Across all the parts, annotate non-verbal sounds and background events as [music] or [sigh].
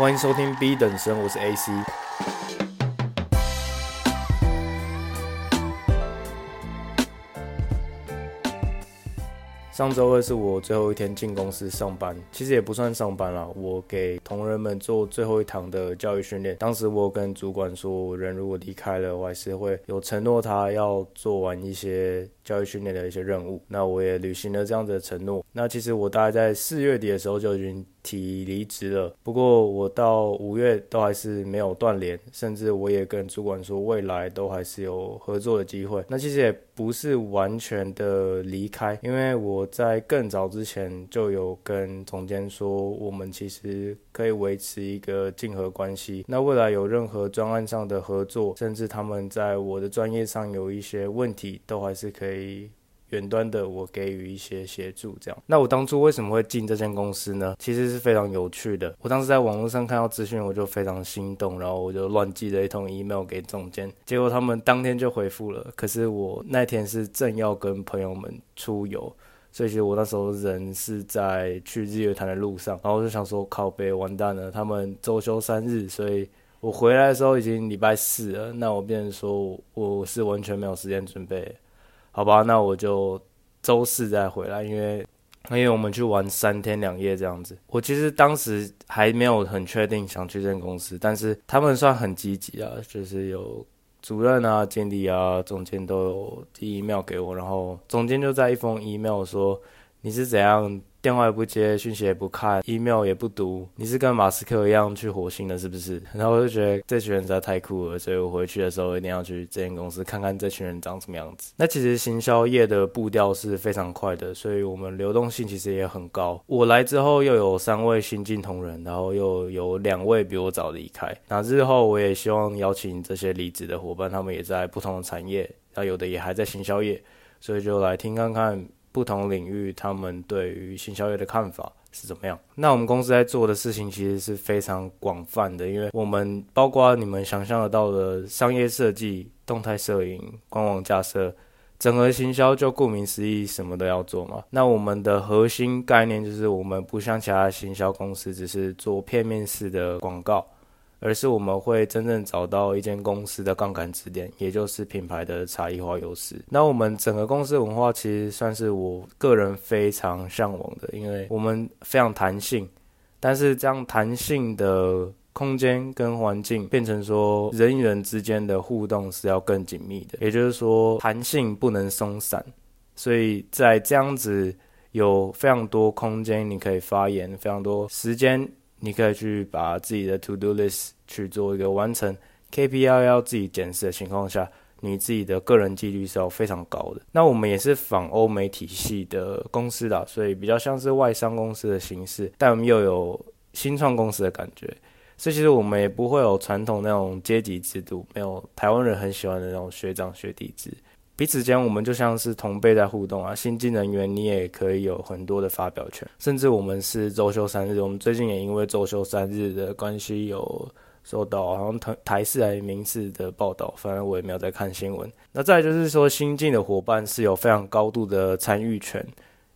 欢迎收听 B 等生，我是 AC。上周二是我最后一天进公司上班，其实也不算上班啦，我给同仁们做最后一堂的教育训练。当时我跟主管说，人如果离开了，我还是会有承诺他要做完一些教育训练的一些任务。那我也履行了这样的承诺。那其实我大概在四月底的时候就已经提离职了，不过我到五月都还是没有断联，甚至我也跟主管说，未来都还是有合作的机会。那其实也不是完全的离开，因为我在更早之前就有跟总监说，我们其实可以维持一个竞合关系。那未来有任何专案上的合作，甚至他们在我的专业上有一些问题，都还是可以。远端的我给予一些协助，这样。那我当初为什么会进这间公司呢？其实是非常有趣的。我当时在网络上看到资讯，我就非常心动，然后我就乱寄了一通 email 给总监，结果他们当天就回复了。可是我那天是正要跟朋友们出游，所以其实我那时候人是在去日月潭的路上，然后我就想说靠北完蛋了，他们周休三日，所以我回来的时候已经礼拜四了，那我变成说我是完全没有时间准备。好吧，那我就周四再回来，因为因为我们去玩三天两夜这样子。我其实当时还没有很确定想去这间公司，但是他们算很积极啊，就是有主任啊、经理啊、总监都有寄 email 给我，然后总监就在一封 email 说，你是怎样？电话也不接，讯息也不看，email 也不读，你是跟马斯克一样去火星了是不是？[laughs] 然后我就觉得这群人实在太酷了，所以我回去的时候一定要去这间公司看看这群人长什么样子。那其实行销业的步调是非常快的，所以我们流动性其实也很高。我来之后又有三位新进同仁，然后又有两位比我早离开。那日后我也希望邀请这些离职的伙伴，他们也在不同的产业，那有的也还在行销业，所以就来听看看。不同领域，他们对于行销业的看法是怎么样？那我们公司在做的事情其实是非常广泛的，因为我们包括你们想象得到的商业设计、动态摄影、官网架设、整合行销，就顾名思义，什么都要做嘛。那我们的核心概念就是，我们不像其他行销公司，只是做片面式的广告。而是我们会真正找到一间公司的杠杆支点，也就是品牌的差异化优势。那我们整个公司文化其实算是我个人非常向往的，因为我们非常弹性，但是这样弹性的空间跟环境变成说人与人之间的互动是要更紧密的，也就是说弹性不能松散，所以在这样子有非常多空间你可以发言，非常多时间。你可以去把自己的 to do list 去做一个完成，KPI 要自己检视的情况下，你自己的个人纪律是要非常高的。那我们也是仿欧美体系的公司啦，所以比较像是外商公司的形式，但我们又有新创公司的感觉。所以其实我们也不会有传统那种阶级制度，没有台湾人很喜欢的那种学长学弟制。彼此间，我们就像是同辈在互动啊。新进人员，你也可以有很多的发表权。甚至我们是周休三日，我们最近也因为周休三日的关系，有收到好像台台视还是民视的报道。反正我也没有在看新闻。那再就是说，新进的伙伴是有非常高度的参与权。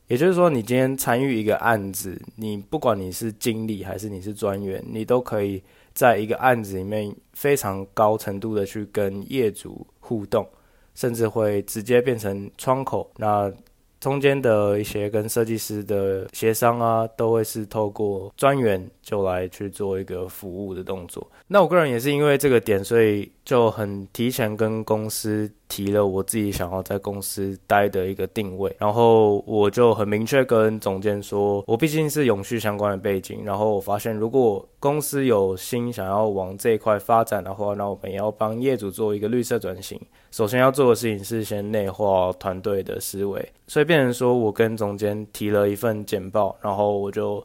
也就是说，你今天参与一个案子，你不管你是经理还是你是专员，你都可以在一个案子里面非常高程度的去跟业主互动。甚至会直接变成窗口，那中间的一些跟设计师的协商啊，都会是透过专员就来去做一个服务的动作。那我个人也是因为这个点，所以就很提前跟公司。提了我自己想要在公司待的一个定位，然后我就很明确跟总监说，我毕竟是永续相关的背景，然后我发现如果公司有心想要往这一块发展的话，那我们也要帮业主做一个绿色转型。首先要做的事情是先内化团队的思维，所以变成说我跟总监提了一份简报，然后我就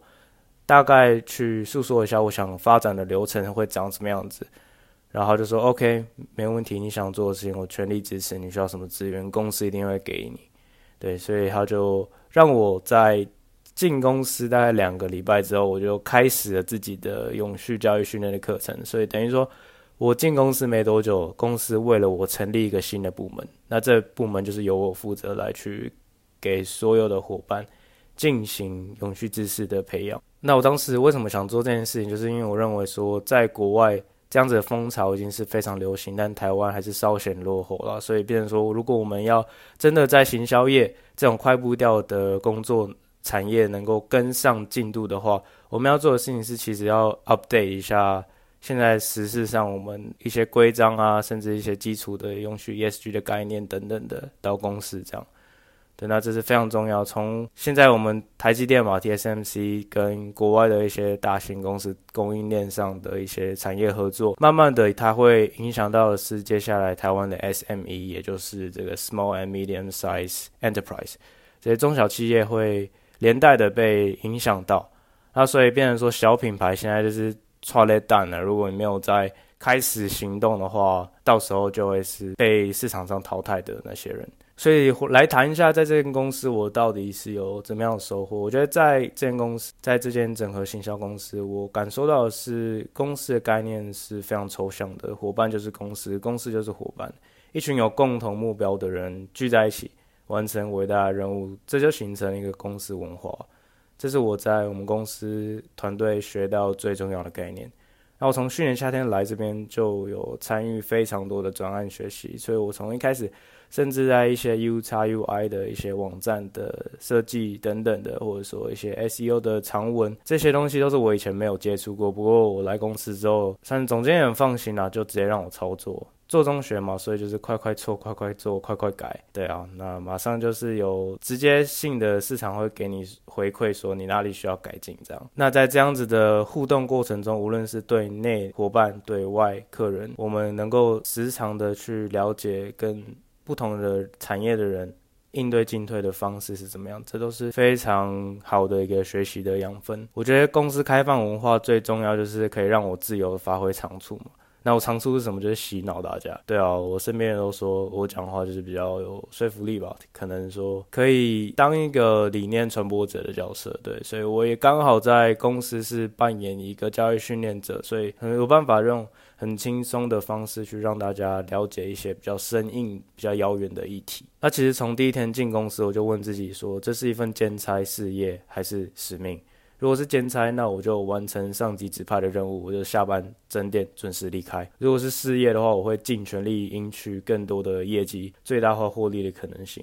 大概去诉说一下我想发展的流程会长什么样子。然后就说 OK，没问题，你想做的事情我全力支持。你需要什么资源，公司一定会给你。对，所以他就让我在进公司大概两个礼拜之后，我就开始了自己的永续教育训练的课程。所以等于说，我进公司没多久，公司为了我成立一个新的部门，那这部门就是由我负责来去给所有的伙伴进行永续知识的培养。那我当时为什么想做这件事情，就是因为我认为说，在国外这样子的风潮已经是非常流行，但台湾还是稍显落后了。所以变成说，如果我们要真的在行销业这种快步调的工作产业能够跟上进度的话，我们要做的事情是，其实要 update 一下现在实事上我们一些规章啊，甚至一些基础的永续 ESG 的概念等等的到公司这样。对，那这是非常重要。从现在我们台积电嘛，TSMC 跟国外的一些大型公司供应链上的一些产业合作，慢慢的它会影响到的是接下来台湾的 SME，也就是这个 Small and Medium Size Enterprise，这些中小企业会连带的被影响到。那所以变成说小品牌现在就是剉咧等了，如果你没有在开始行动的话，到时候就会是被市场上淘汰的那些人。所以来谈一下，在这间公司我到底是有怎么样的收获？我觉得在这间公司，在这间整合行销公司，我感受到的是公司的概念是非常抽象的，伙伴就是公司，公司就是伙伴，一群有共同目标的人聚在一起，完成伟大的任务，这就形成一个公司文化。这是我在我们公司团队学到最重要的概念。那我从去年夏天来这边就有参与非常多的专案学习，所以我从一开始。甚至在一些 UXUI 的一些网站的设计等等的，或者说一些 SEO 的长文，这些东西都是我以前没有接触过。不过我来公司之后，算总监也很放心啊，就直接让我操作，做中学嘛，所以就是快快错，快快做，快快改。对啊，[laughs] 那马上就是有直接性的市场会给你回馈，说你哪里需要改进这样。那在这样子的互动过程中，无论是对内伙伴、对外客人，我们能够时常的去了解跟。不同的产业的人应对进退的方式是怎么样？这都是非常好的一个学习的养分。我觉得公司开放文化最重要就是可以让我自由发挥长处嘛。那我长处是什么？就是洗脑大家。对啊，我身边人都说我讲话就是比较有说服力吧，可能说可以当一个理念传播者的角色。对，所以我也刚好在公司是扮演一个教育训练者，所以很有办法用。很轻松的方式去让大家了解一些比较生硬、比较遥远的议题。那其实从第一天进公司，我就问自己说：这是一份兼差事业还是使命？如果是兼差，那我就完成上级指派的任务，我就下班整点准时离开；如果是事业的话，我会尽全力赢取更多的业绩，最大化获利的可能性。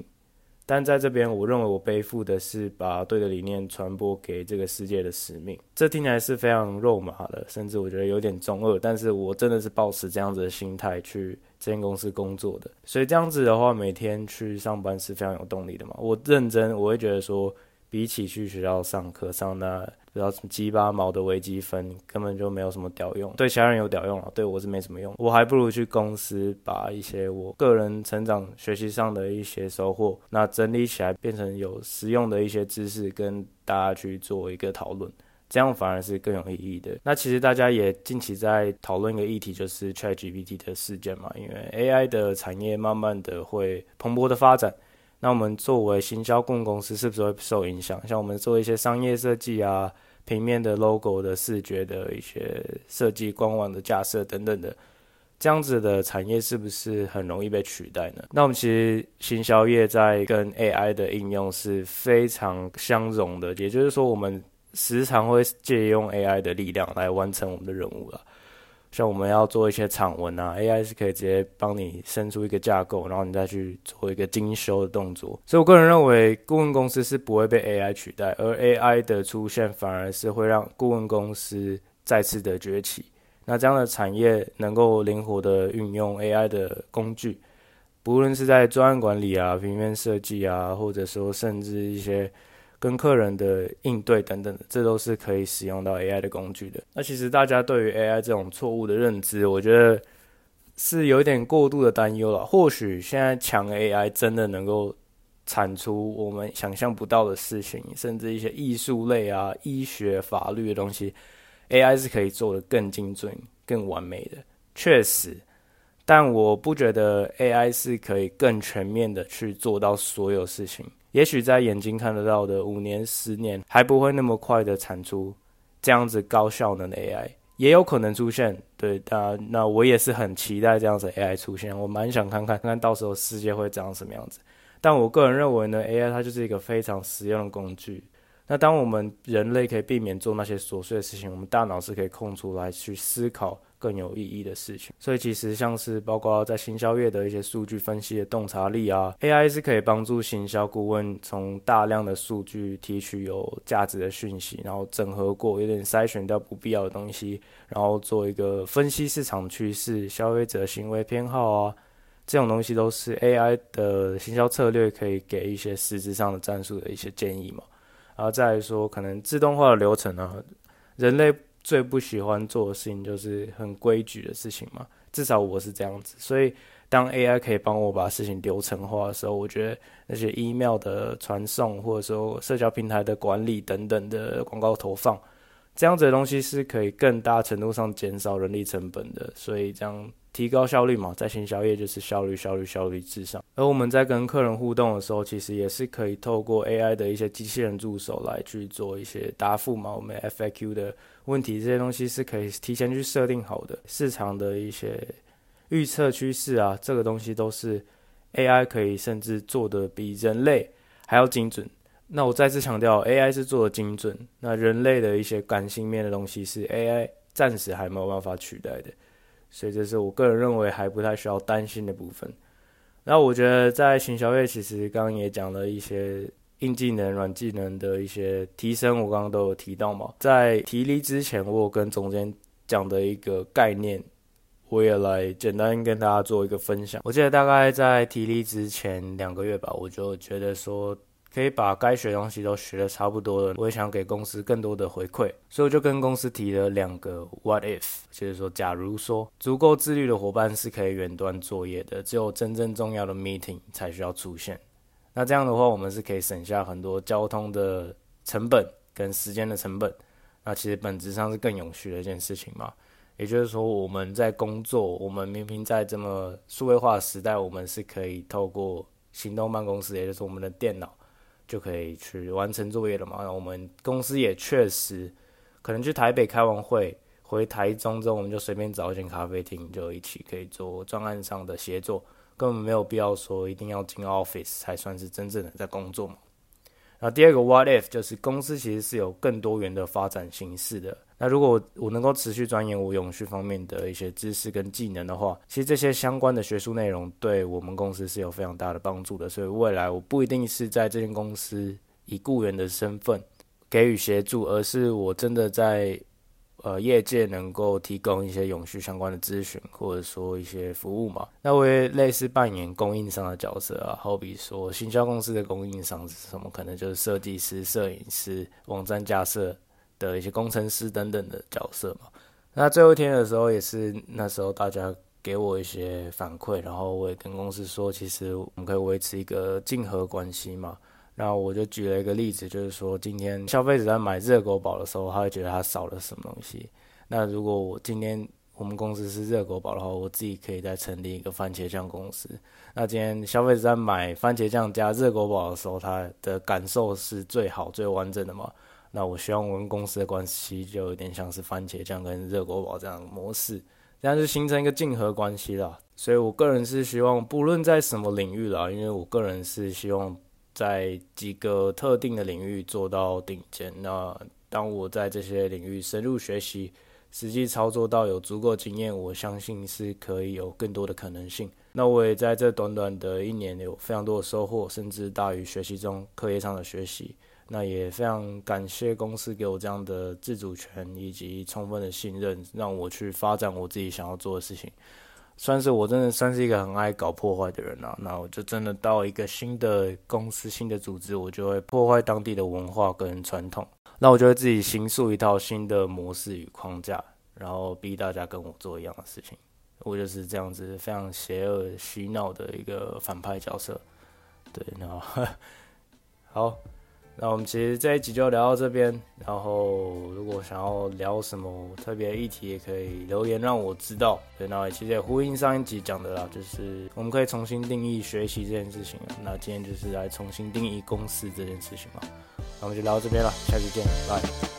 但在这边，我认为我背负的是把对的理念传播给这个世界的使命。这听起来是非常肉麻的，甚至我觉得有点中二。但是我真的是抱持这样子的心态去这间公司工作的，所以这样子的话，每天去上班是非常有动力的嘛。我认真，我会觉得说，比起去学校上课上那。不知道什么鸡巴毛的微积分根本就没有什么屌用，对其他人有屌用啊，对我是没什么用。我还不如去公司把一些我个人成长学习上的一些收获，那整理起来变成有实用的一些知识，跟大家去做一个讨论，这样反而是更有意义的。那其实大家也近期在讨论一个议题，就是 ChatGPT 的事件嘛，因为 AI 的产业慢慢的会蓬勃的发展。那我们作为行销顾问公司，是不是会受影响？像我们做一些商业设计啊、平面的 logo 的视觉的一些设计、官网的架设等等的，这样子的产业是不是很容易被取代呢？那我们其实行销业在跟 AI 的应用是非常相容的，也就是说，我们时常会借用 AI 的力量来完成我们的任务了。像我们要做一些场文啊，AI 是可以直接帮你生出一个架构，然后你再去做一个精修的动作。所以我个人认为，顾问公司是不会被 AI 取代，而 AI 的出现反而是会让顾问公司再次的崛起。那这样的产业能够灵活的运用 AI 的工具，不论是在专案管理啊、平面设计啊，或者说甚至一些。跟客人的应对等等，这都是可以使用到 AI 的工具的。那其实大家对于 AI 这种错误的认知，我觉得是有一点过度的担忧了。或许现在强 AI 真的能够产出我们想象不到的事情，甚至一些艺术类啊、医学、法律的东西，AI 是可以做得更精准、更完美的。确实，但我不觉得 AI 是可以更全面的去做到所有事情。也许在眼睛看得到的五年、十年还不会那么快的产出这样子高效能的 AI，也有可能出现。对，那那我也是很期待这样子 AI 出现，我蛮想看看看看到时候世界会长什么样子。但我个人认为呢，AI 它就是一个非常实用的工具，那当我们人类可以避免做那些琐碎的事情，我们大脑是可以空出来去思考更有意义的事情。所以其实像是包括在行销业的一些数据分析的洞察力啊，AI 是可以帮助行销顾问从大量的数据提取有价值的讯息，然后整合过，有点筛选掉不必要的东西，然后做一个分析市场趋势、消费者行为偏好啊，这种东西都是 AI 的行销策略可以给一些实质上的战术的一些建议嘛。然后再来说，可能自动化的流程啊，人类最不喜欢做的事情就是很规矩的事情嘛。至少我是这样子，所以当 AI 可以帮我把事情流程化的时候，我觉得那些 email 的传送，或者说社交平台的管理等等的广告投放，这样子的东西是可以更大程度上减少人力成本的。所以这样。提高效率嘛，在行销业就是效率、效率、效率至上。而我们在跟客人互动的时候，其实也是可以透过 AI 的一些机器人助手来去做一些答复嘛。我们 FAQ 的问题，这些东西是可以提前去设定好的。市场的一些预测趋势啊，这个东西都是 AI 可以甚至做得比人类还要精准。那我再次强调，AI 是做得精准，那人类的一些感性面的东西是 AI 暂时还没有办法取代的。所以这是我个人认为还不太需要担心的部分。那我觉得在行销业，其实刚刚也讲了一些硬技能、软技能的一些提升，我刚刚都有提到嘛。在提离之前，我有跟总监讲的一个概念，我也来简单跟大家做一个分享。我记得大概在提离之前两个月吧，我就觉得说。可以把该学的东西都学得差不多了，我也想给公司更多的回馈，所以我就跟公司提了两个 What if，就是说，假如说足够自律的伙伴是可以远端作业的，只有真正重要的 meeting 才需要出现。那这样的话，我们是可以省下很多交通的成本跟时间的成本。那其实本质上是更永续的一件事情嘛。也就是说，我们在工作，我们明明在这么数位化的时代，我们是可以透过行动办公室，也就是我们的电脑。就可以去完成作业了嘛。那我们公司也确实可能去台北开完会，回台中之后，我们就随便找一间咖啡厅，就一起可以做专案上的协作，根本没有必要说一定要进 office 才算是真正的在工作嘛。那第二个 what if 就是公司其实是有更多元的发展形式的。那如果我能够持续钻研我永续方面的一些知识跟技能的话，其实这些相关的学术内容对我们公司是有非常大的帮助的。所以未来我不一定是在这间公司以雇员的身份给予协助，而是我真的在。呃，业界能够提供一些永续相关的咨询，或者说一些服务嘛，那我也类似扮演供应商的角色啊，好比说行销公司的供应商是什么？可能就是设计师、摄影师、网站架设的一些工程师等等的角色嘛。那最后一天的时候，也是那时候大家给我一些反馈，然后我也跟公司说，其实我们可以维持一个竞合关系嘛。然后我就举了一个例子，就是说今天消费者在买热狗堡的时候，他会觉得他少了什么东西。那如果我今天我们公司是热狗堡的话，我自己可以再成立一个番茄酱公司。那今天消费者在买番茄酱加热狗堡的时候，他的感受是最好最完整的嘛？那我希望我们公司的关系就有点像是番茄酱跟热狗堡这样的模式，这样就形成一个竞合关系了。所以我个人是希望，不论在什么领域啦，因为我个人是希望。在几个特定的领域做到顶尖。那当我在这些领域深入学习、实际操作到有足够经验，我相信是可以有更多的可能性。那我也在这短短的一年有非常多的收获，甚至大于学习中课业上的学习。那也非常感谢公司给我这样的自主权以及充分的信任，让我去发展我自己想要做的事情。算是我真的算是一个很爱搞破坏的人啊，那我就真的到一个新的公司、新的组织，我就会破坏当地的文化跟传统，那我就会自己形塑一套新的模式与框架，然后逼大家跟我做一样的事情。我就是这样子非常邪恶、洗脑的一个反派角色。对，然后 [laughs] 好。那我们其实这一集就聊到这边，然后如果想要聊什么特别议题，也可以留言让我知道。对，那其实也呼应上一集讲的啦，就是我们可以重新定义学习这件事情。那今天就是来重新定义公司这件事情嘛。那我们就聊到这边了，下期见，拜。